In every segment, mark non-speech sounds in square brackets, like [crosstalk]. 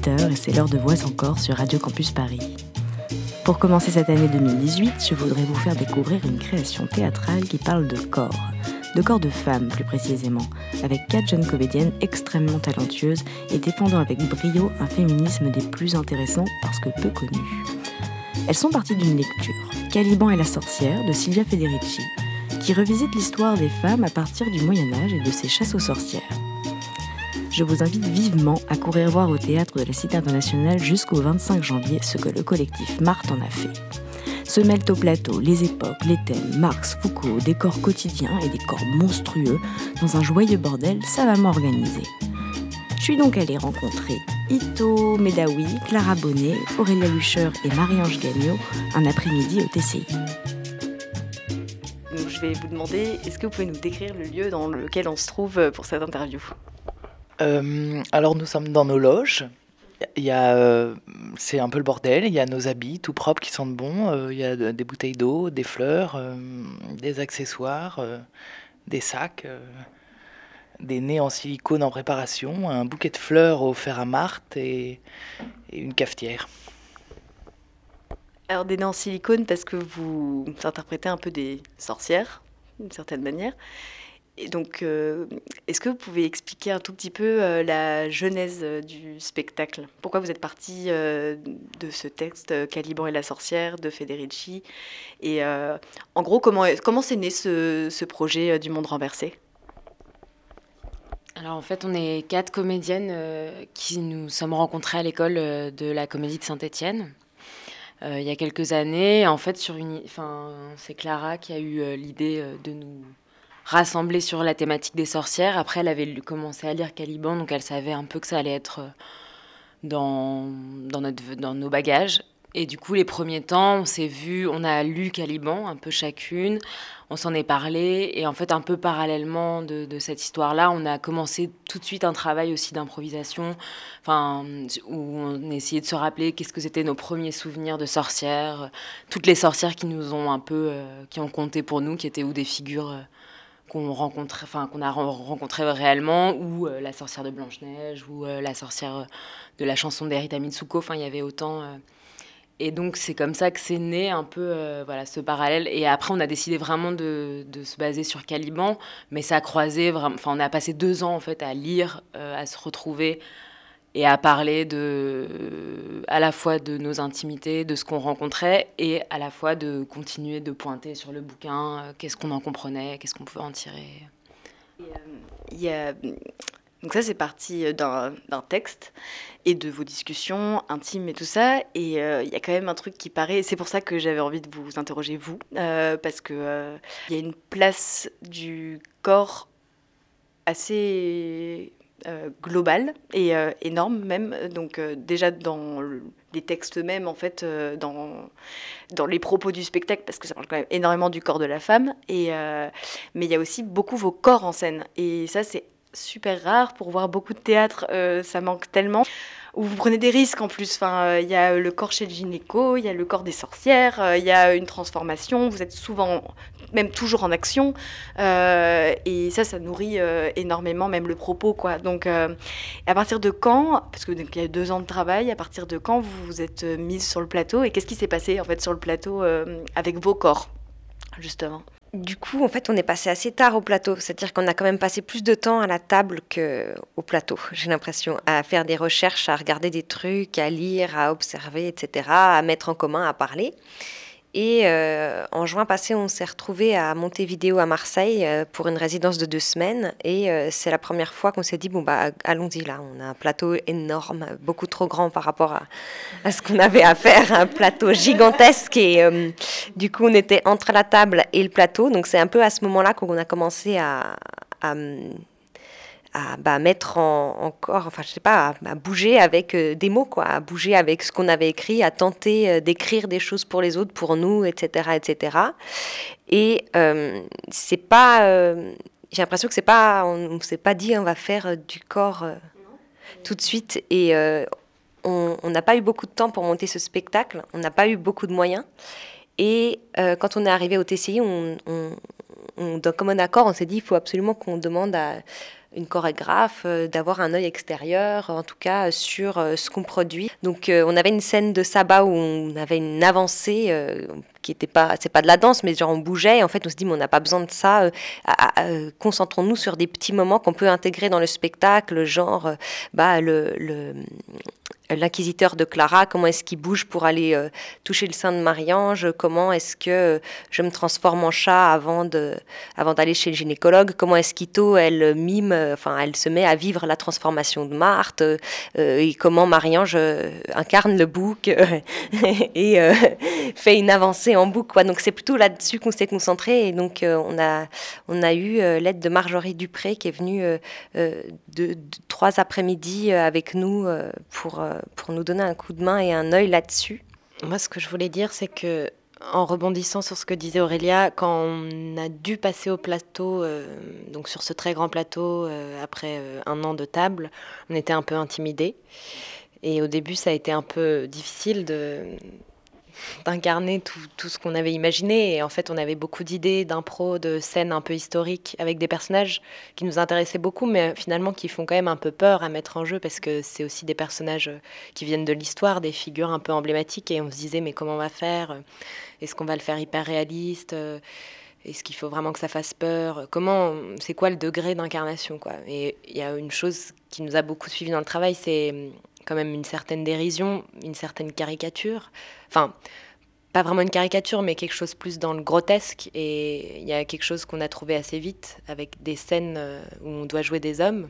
18h et c'est l'heure de Voix encore sur Radio Campus Paris. Pour commencer cette année 2018, je voudrais vous faire découvrir une création théâtrale qui parle de corps, de corps de femmes plus précisément, avec quatre jeunes comédiennes extrêmement talentueuses et défendant avec brio un féminisme des plus intéressants parce que peu connu. Elles sont parties d'une lecture, Caliban et la sorcière de Silvia Federici, qui revisite l'histoire des femmes à partir du Moyen Âge et de ses chasses aux sorcières je vous invite vivement à courir voir au théâtre de la Cité internationale jusqu'au 25 janvier ce que le collectif Marthe en a fait. Se mêlent au plateau les époques, les thèmes, Marx, Foucault, des corps quotidiens et des corps monstrueux dans un joyeux bordel savamment organisé. Je suis donc allée rencontrer Ito Medawi, Clara Bonnet, Aurélia Lucheur et Marie-Ange Gagnon un après-midi au TCI. je vais vous demander, est-ce que vous pouvez nous décrire le lieu dans lequel on se trouve pour cette interview? Euh, alors nous sommes dans nos loges. Il y a, euh, c'est un peu le bordel. Il y a nos habits tout propres qui sentent bon. Euh, il y a des bouteilles d'eau, des fleurs, des accessoires, des sacs, des nez en silicone en préparation, un bouquet de fleurs offert à Marthe et, et une cafetière. Alors des nez en silicone parce que vous interprétez un peu des sorcières, d'une certaine manière. Donc, euh, est-ce que vous pouvez expliquer un tout petit peu euh, la genèse euh, du spectacle? Pourquoi vous êtes parti de ce texte Caliban et la sorcière de Federici? Et en gros, comment comment né ce, projet du monde renversé? Alors en fait, on est quatre comédiennes qui nous sommes rencontrées à l'école de la Comédie de Saint-Étienne. il y a quelques années, en fait, sur une, enfin, c'est Clara qui a eu l'idée de nous rassemblée sur la thématique des sorcières. Après, elle avait commencé à lire Caliban, donc elle savait un peu que ça allait être euh, dans, dans, notre, dans nos bagages. Et du coup, les premiers temps, on s'est vu, on a lu Caliban, un peu chacune, on s'en est parlé, et en fait, un peu parallèlement de, cette histoire-là, on a commencé tout de suite un travail aussi d'improvisation, enfin, où on essayait de se rappeler qu'est-ce que c'était nos premiers souvenirs de sorcières, toutes les sorcières qui nous ont un peu, euh, qui ont compté pour nous, qui étaient ou des figures. Euh, qu'on rencontre, enfin qu'on a rencontré réellement, ou euh, la sorcière de Blanche Neige, ou euh, la sorcière euh, de la chanson d'Erita Mitsuko. Enfin, il y avait autant. et donc c'est comme ça que c'est né un peu voilà ce parallèle. Et après, on a décidé vraiment de, de se baser sur Caliban, mais ça a croisé vraiment. Enfin, on a passé deux ans en fait à lire, à se retrouver et à parler de, à la fois de nos intimités, de ce qu'on rencontrait, et à la fois de continuer de pointer sur le bouquin, euh, qu'est-ce qu'on en comprenait, qu'est-ce qu'on pouvait en tirer. Euh, donc ça, c'est parti euh, d'un texte et de vos discussions intimes et tout ça. Et il y a quand même un truc qui paraît, c'est pour ça que j'avais envie de vous interroger, vous, parce qu'il il y a une place du corps assez euh, global et euh, énorme même. Donc euh, déjà dans les textes même en fait, dans, dans les propos du spectacle, parce que ça parle quand même énormément du corps de la femme. Et, mais il y a aussi beaucoup vos corps en scène. Et ça c'est super rare pour voir beaucoup de théâtre, ça manque tellement où vous prenez des risques en plus. Enfin, il y a le corps chez le gynéco, il y a le corps des sorcières, il y a une transformation. Vous êtes souvent même toujours en action. Euh, et ça, ça nourrit euh, énormément même le propos. Quoi. Donc, euh, à partir de quand, parce qu'il y a deux ans de travail, à partir de quand vous vous êtes mise sur le plateau et qu'est-ce qui s'est passé en fait sur le plateau avec vos corps, du coup, en fait, on est passé assez tard au plateau. C'est-à-dire qu'on a quand même passé plus de temps à la table qu'au plateau, [laughs] j'ai l'impression, à faire des recherches, à regarder des trucs, à lire, à observer, etc., à mettre en commun, à parler. Et euh, en juin passé, on s'est retrouvé à Montevideo à Marseille euh, pour une résidence de deux semaines. Et euh, c'est la première fois qu'on s'est dit bon bah allons-y là. On a un plateau énorme, beaucoup trop grand par rapport à, ce qu'on avait à faire, un plateau gigantesque. Et du coup, on était entre la table et le plateau. Donc c'est un peu à ce moment-là qu'on a commencé à, à à bah, mettre en, encore, enfin je sais pas, à, bouger avec euh, des mots, quoi, à bouger avec ce qu'on avait écrit, à tenter euh, d'écrire des choses pour les autres, pour nous, etc., etc. Et euh, c'est pas, j'ai l'impression que c'est pas, on, s'est pas dit on va faire du corps tout de suite et on n'a pas eu beaucoup de temps pour monter ce spectacle, on n'a pas eu beaucoup de moyens. Et quand on est arrivé au TCI, on, on, comme un accord, on s'est dit il faut absolument qu'on demande à une chorégraphe, d'avoir un œil extérieur, en tout cas sur ce qu'on produit. Donc on avait une scène de sabbat où on avait une avancée qui était pas, c'est pas de la danse, mais genre on bougeait. En fait, on se dit, mais on n'a pas besoin de ça. concentrons-nous sur des petits moments qu'on peut intégrer dans le spectacle, genre bah, le, l'inquisiteur de Clara, comment est-ce qu'il bouge pour aller euh, toucher le sein de Marie-Ange, comment est-ce que euh, je me transforme en chat avant, de, avant d'aller chez le gynécologue, comment est-ce qu'Ito, elle mime, euh, enfin, elle se met à vivre la transformation de Marthe, et comment Marie-Ange incarne le bouc [laughs] et fait une avancée en bouc. Donc c'est plutôt là-dessus qu'on s'est concentré, et donc on, a, on a eu l'aide de Marjorie Dupré qui est venue trois après-midi avec nous pour pour nous donner un coup de main et un œil là-dessus. Moi, ce que je voulais dire, c'est que en rebondissant sur ce que disait Aurélia, quand on a dû passer au plateau, euh, donc sur ce très grand plateau, euh, après euh, un an de table, on était un peu intimidés. Et au début, ça a été un peu difficile de, d'incarner tout, tout, ce qu'on avait imaginé. Et en fait, on avait beaucoup d'idées, d'impro, de scènes un peu historiques avec des personnages qui nous intéressaient beaucoup, mais finalement qui font quand même un peu peur à mettre en jeu parce que c'est aussi des personnages qui viennent de l'histoire, des figures un peu emblématiques. Et on se disait, mais comment on va faire? Est-ce qu'on va le faire hyper réaliste? Est-ce qu'il faut vraiment que ça fasse peur? Comment, c'est quoi le degré d'incarnation quoi? Et il y a une chose qui nous a beaucoup suivi dans le travail, c'est quand même une certaine dérision, une certaine caricature. Enfin, pas vraiment une caricature, mais quelque chose plus dans le grotesque. Et il y a quelque chose qu'on a trouvé assez vite avec des scènes euh, où on doit jouer des hommes.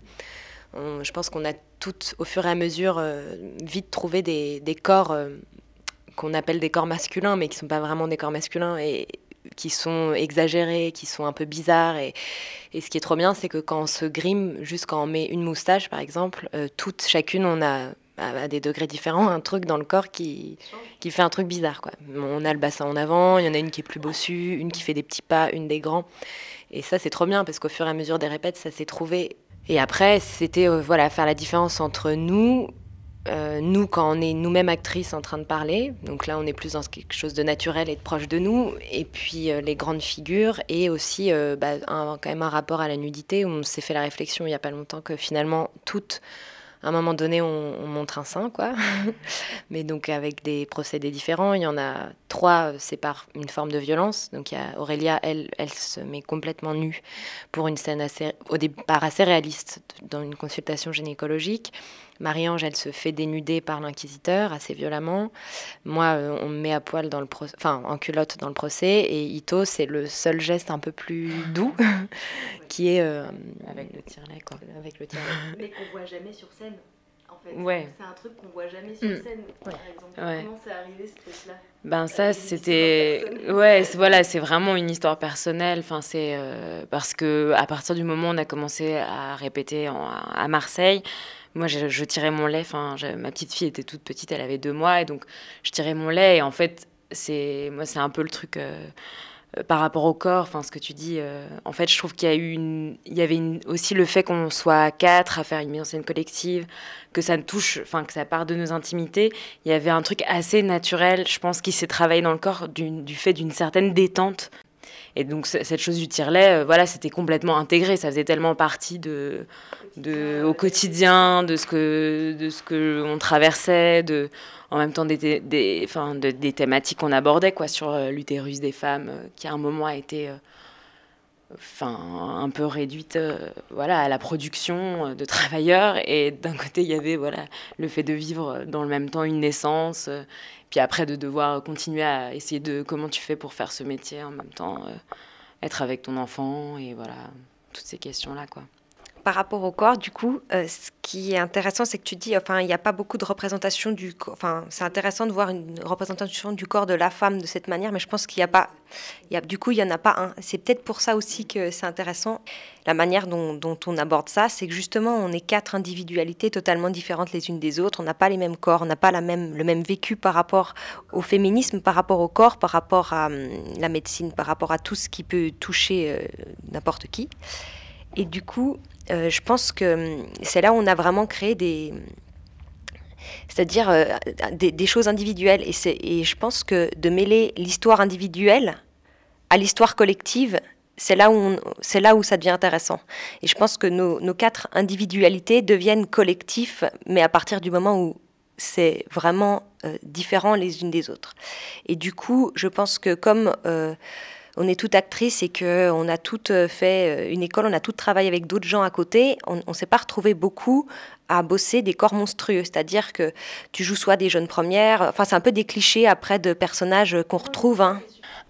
je pense qu'on a toutes, au fur et à mesure, euh, vite trouvé des, corps euh, qu'on appelle des corps masculins, mais qui ne sont pas vraiment des corps masculins. Et, qui sont exagérés, qui sont un peu bizarres. Et, et ce qui est trop bien, c'est que quand on se grime, juste quand on met une moustache, par exemple, toutes, chacune, on a à, des degrés différents, un truc dans le corps qui, qui fait un truc bizarre. Quoi. On a le bassin en avant, il y en a une qui est plus bossue, une qui fait des petits pas, une des grands. Et ça, c'est trop bien parce qu'au fur et à mesure des répètes, ça s'est trouvé. Et après, c'était euh, voilà, faire la différence entre nous, euh, nous quand on est nous-mêmes actrices en train de parler, donc là on est plus dans quelque chose de naturel et de proche de nous, et puis euh, les grandes figures, et aussi bah, quand même un rapport à la nudité, où on s'est fait la réflexion il n'y a pas longtemps que finalement toutes à un moment donné, on, montre un sein, quoi. [laughs] Mais donc avec des procédés différents. Il y en a trois, c'est par une forme de violence. Donc il y a Aurélia, elle, elle se met complètement nue pour une scène assez, au départ assez réaliste dans une consultation gynécologique. Marie-Ange, elle se fait dénuder par l'inquisiteur assez violemment. Moi, euh, on me met à poil dans le enfin en culotte dans le procès. Et Ito, c'est le seul geste un peu plus doux, [laughs] qui est euh, avec le tirelet, quoi. Avec le [laughs] Mais qu'on voit jamais sur scène. En fait. Ouais. C'est un truc qu'on voit jamais sur mm. scène, par exemple. Comment c'est arrivé ce truc-là? Ben ça, c'était ouais, voilà, c'est vraiment une histoire personnelle. Enfin, c'est euh, parce que à partir du moment où on a commencé à répéter à Marseille, moi, je, tirais mon lait. Ma petite fille était toute petite, elle avait deux mois, et donc je tirais mon lait. Et en fait, c'est moi, c'est un peu le truc euh, euh, par rapport au corps. Enfin, ce que tu dis. Euh, en fait, je trouve qu'il y a eu il y avait aussi le fait qu'on soit quatre à faire une mise en scène collective, que ça touche, enfin, que ça part de nos intimités. Il y avait un truc assez naturel, je pense, qui s'est travaillé dans le corps du fait d'une certaine détente. Et donc cette chose du tire-lait, voilà, c'était complètement intégré. Ça faisait tellement partie de, au quotidien, de ce que, de ce que on traversait, de, en même temps des, thématiques qu'on abordait quoi, sur euh, l'utérus des femmes, euh, qui à un moment a été euh, enfin, un peu réduite voilà, à la production de travailleurs. Et d'un côté, il y avait voilà, le fait de vivre dans le même temps une naissance, puis après de devoir continuer à essayer de comment tu fais pour faire ce métier en même temps, être avec ton enfant, et voilà, toutes ces questions-là. quoi par rapport au corps, du coup, euh, ce qui est intéressant, c'est que tu dis, enfin, il n'y a pas beaucoup de représentation du corps. Enfin, c'est intéressant de voir une représentation du corps de la femme de cette manière, mais je pense qu'il n'y a pas. Y a, du coup, il n'y en a pas un. C'est peut-être pour ça aussi que c'est intéressant. La manière dont, dont, on aborde ça, c'est que justement, on est quatre individualités totalement différentes les unes des autres. On n'a pas les mêmes corps, on n'a pas la même, le même vécu par rapport au féminisme, par rapport au corps, par rapport à hum, la médecine, par rapport à tout ce qui peut toucher euh, n'importe qui. Et du coup, euh, je pense que hum, c'est là où on a vraiment créé des, c'est-à-dire euh, des, choses individuelles. Et, je pense que de mêler l'histoire individuelle à l'histoire collective, c'est là, où là où ça devient intéressant. Et je pense que nos, quatre individualités deviennent collectifs, mais à partir du moment où c'est vraiment euh, différent les unes des autres. Et du coup, je pense que comme on est toutes actrices et qu'on a toutes fait euh, une école, on a toutes travaillé avec d'autres gens à côté, on ne s'est pas retrouvé beaucoup à bosser des corps monstrueux. C'est-à-dire que tu joues soit des jeunes premières, enfin c'est un peu des clichés après de personnages qu'on retrouve. Hein.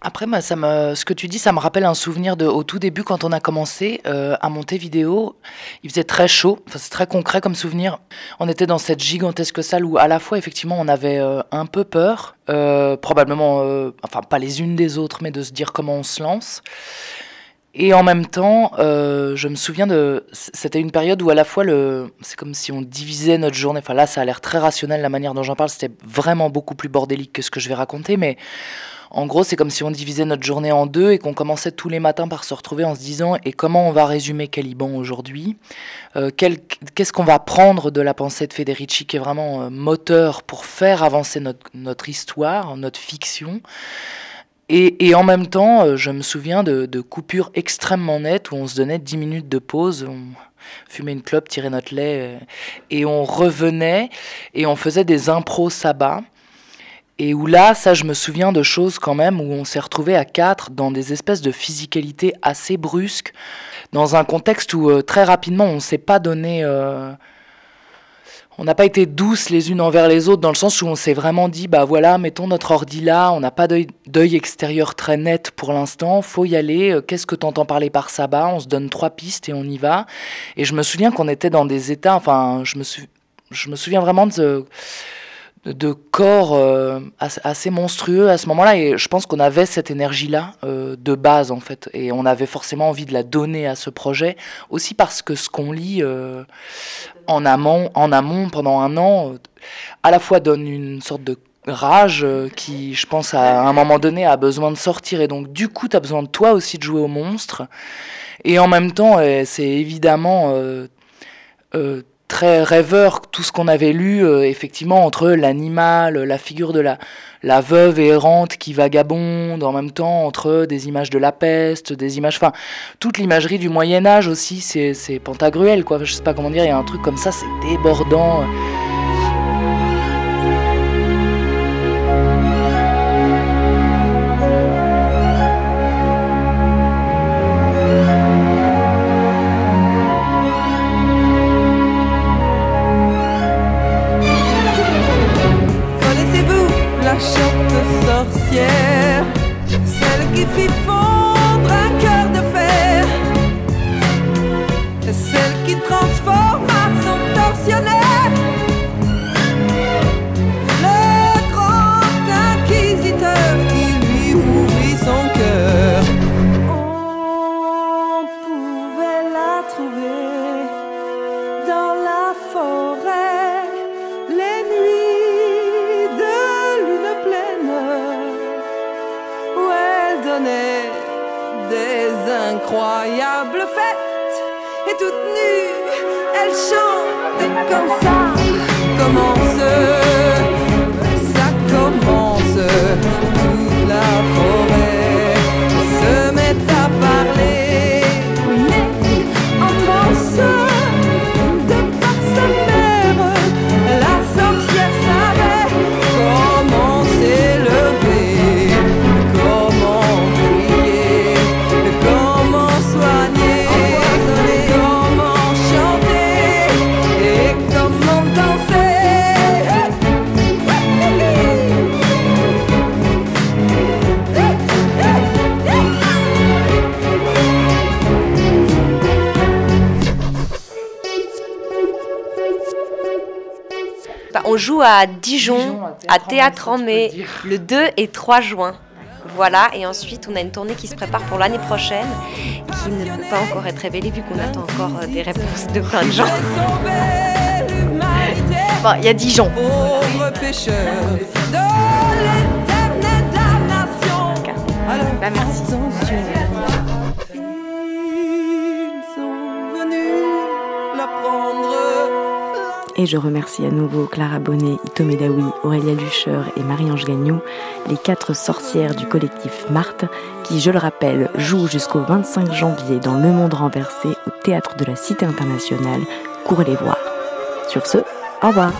Après, ça me, ce que tu dis, ça me rappelle un souvenir de, au tout début, quand on a commencé euh, à monter vidéo. Il faisait très chaud, enfin, c'est très concret comme souvenir. On était dans cette gigantesque salle où, à la fois, effectivement, on avait euh, un peu peur, euh, probablement, enfin, pas les unes des autres, mais de se dire comment on se lance. Et en même temps, je me souviens de. C'était une période où, à la fois, le, c'est comme si on divisait notre journée. Enfin, là, ça a l'air très rationnel, la manière dont j'en parle. C'était vraiment beaucoup plus bordélique que ce que je vais raconter, mais en gros, c'est comme si on divisait notre journée en deux et qu'on commençait tous les matins par se retrouver en se disant et comment on va résumer Caliban aujourd'hui? Euh, Qu'est-ce qu'on va prendre de la pensée de Federici qui est vraiment euh, moteur pour faire avancer notre, histoire, notre fiction? Et, en même temps, euh, je me souviens de, coupures extrêmement nettes où on se donnait 10 minutes de pause, on fumait une clope, tirait notre lait, et on revenait et on faisait des impros sabbat et où là, ça, je me souviens de choses quand même où on s'est retrouvé à quatre dans des espèces de physicalité assez brusques, dans un contexte où euh, très rapidement on s'est pas donné. Euh, on n'a pas été douces les unes envers les autres dans le sens où on s'est vraiment dit bah voilà mettons notre ordi là on n'a pas d'œil extérieur très net pour l'instant faut y aller euh, qu'est-ce que tu entends parler par sabbat on se donne trois pistes et on y va. Et je me souviens qu'on était dans des états enfin je me, je me souviens vraiment de de corps euh, assez monstrueux à ce moment-là. Et je pense qu'on avait cette énergie-là euh, de base en fait. Et on avait forcément envie de la donner à ce projet aussi parce que ce qu'on lit euh, en amont en amont pendant un an à la fois donne une sorte de rage qui je pense à un moment donné a besoin de sortir. Et donc du coup tu as besoin de toi aussi de jouer au monstre. Et en même temps c'est évidemment très rêveur tout ce qu'on avait lu, euh, effectivement, entre l'animal, la figure de la, la veuve errante qui vagabonde, en même temps, entre des images de la peste, des images. Enfin, toute l'imagerie du Moyen-Âge aussi, c'est Pantagruel, quoi. Je sais pas comment dire, il y a un truc comme ça, c'est débordant. sorcière, celle qui fit fondre. incroyable fête. Et toute nue, elle chante comme ça. Comment se joue à Dijon, à Théâtre en mai, le 2 et 3 juin. Voilà, et ensuite on a une tournée qui se prépare pour l'année prochaine, qui ne peut pas encore être révélée vu qu'on attend encore euh, des réponses de plein de gens. Bon, il y a Dijon. Bah, merci. Je remercie à nouveau Clara Bonnet, Ito Medawi, Aurélia Lucheur et Marie-Ange Gagnon, les quatre sorcières du collectif Marthe, qui, je le rappelle, jouent jusqu'au 25 janvier dans Le Monde Renversé au Théâtre de la Cité Internationale. Courez les voir. Sur ce, au revoir.